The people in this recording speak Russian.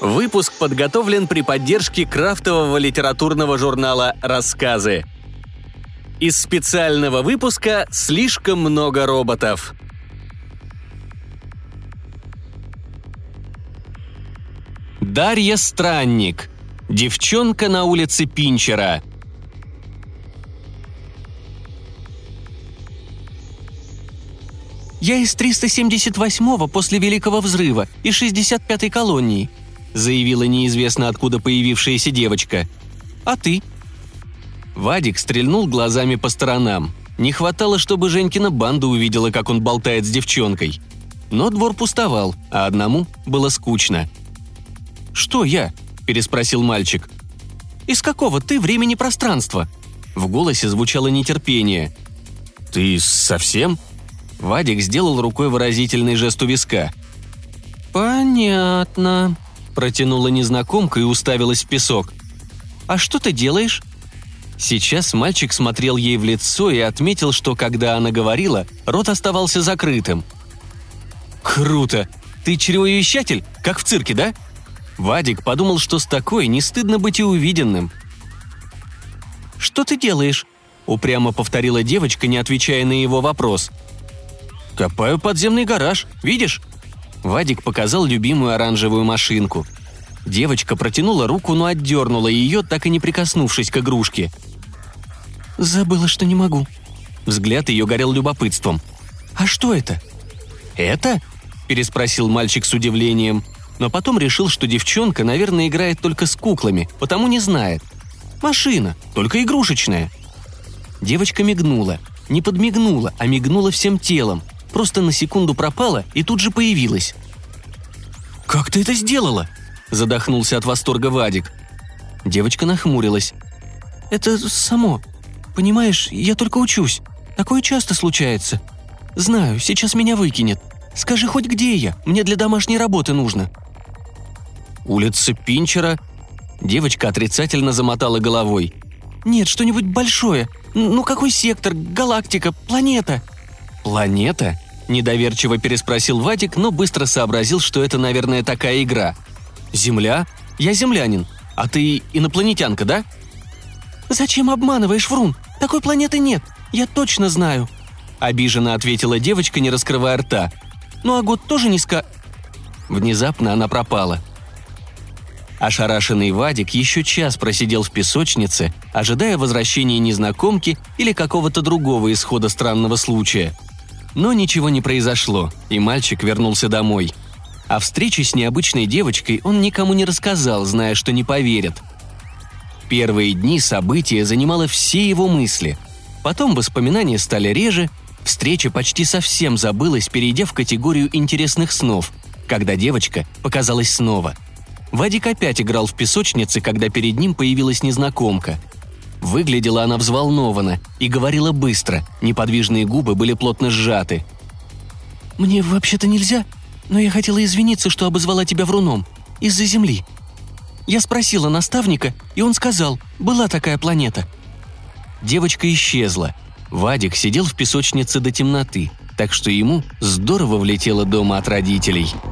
Выпуск подготовлен при поддержке крафтового литературного журнала «Рассказы». Из специального выпуска «Слишком много роботов». Дарья Странник. Девчонка на улице Пинчера. «Я из 378-го после Великого Взрыва и 65-й колонии», заявила неизвестно откуда появившаяся девочка. «А ты?» Вадик стрельнул глазами по сторонам. Не хватало, чтобы Женькина банда увидела, как он болтает с девчонкой. Но двор пустовал, а одному было скучно. «Что я?» – переспросил мальчик. «Из какого ты времени пространства?» В голосе звучало нетерпение. «Ты совсем?» Вадик сделал рукой выразительный жест у виска. «Понятно», – протянула незнакомка и уставилась в песок. «А что ты делаешь?» Сейчас мальчик смотрел ей в лицо и отметил, что когда она говорила, рот оставался закрытым. «Круто! Ты чревовещатель, как в цирке, да?» Вадик подумал, что с такой не стыдно быть и увиденным. «Что ты делаешь?» – упрямо повторила девочка, не отвечая на его вопрос. «Копаю подземный гараж, видишь?» Вадик показал любимую оранжевую машинку. Девочка протянула руку, но отдернула ее, так и не прикоснувшись к игрушке. «Забыла, что не могу». Взгляд ее горел любопытством. «А что это?» «Это?» – переспросил мальчик с удивлением, но потом решил, что девчонка, наверное, играет только с куклами, потому не знает. «Машина, только игрушечная». Девочка мигнула. Не подмигнула, а мигнула всем телом. Просто на секунду пропала и тут же появилась. «Как ты это сделала?» – задохнулся от восторга Вадик. Девочка нахмурилась. «Это само. Понимаешь, я только учусь. Такое часто случается. Знаю, сейчас меня выкинет. Скажи хоть где я, мне для домашней работы нужно». «Улица Пинчера?» Девочка отрицательно замотала головой. «Нет, что-нибудь большое. Ну какой сектор, галактика, планета?» «Планета?» – недоверчиво переспросил Вадик, но быстро сообразил, что это, наверное, такая игра. «Земля? Я землянин. А ты инопланетянка, да?» «Зачем обманываешь, Врун? Такой планеты нет. Я точно знаю», – обиженно ответила девочка, не раскрывая рта. «Ну а год тоже не ска...» Внезапно она пропала. Ошарашенный Вадик еще час просидел в песочнице, ожидая возвращения незнакомки или какого-то другого исхода странного случая – но ничего не произошло, и мальчик вернулся домой. О встрече с необычной девочкой он никому не рассказал, зная, что не поверят. Первые дни события занимало все его мысли. Потом воспоминания стали реже, встреча почти совсем забылась, перейдя в категорию интересных снов, когда девочка показалась снова. Вадик опять играл в песочнице, когда перед ним появилась незнакомка – Выглядела она взволнованно и говорила быстро, неподвижные губы были плотно сжаты. «Мне вообще-то нельзя, но я хотела извиниться, что обозвала тебя вруном. Из-за Земли. Я спросила наставника, и он сказал, была такая планета». Девочка исчезла. Вадик сидел в песочнице до темноты, так что ему здорово влетело дома от родителей –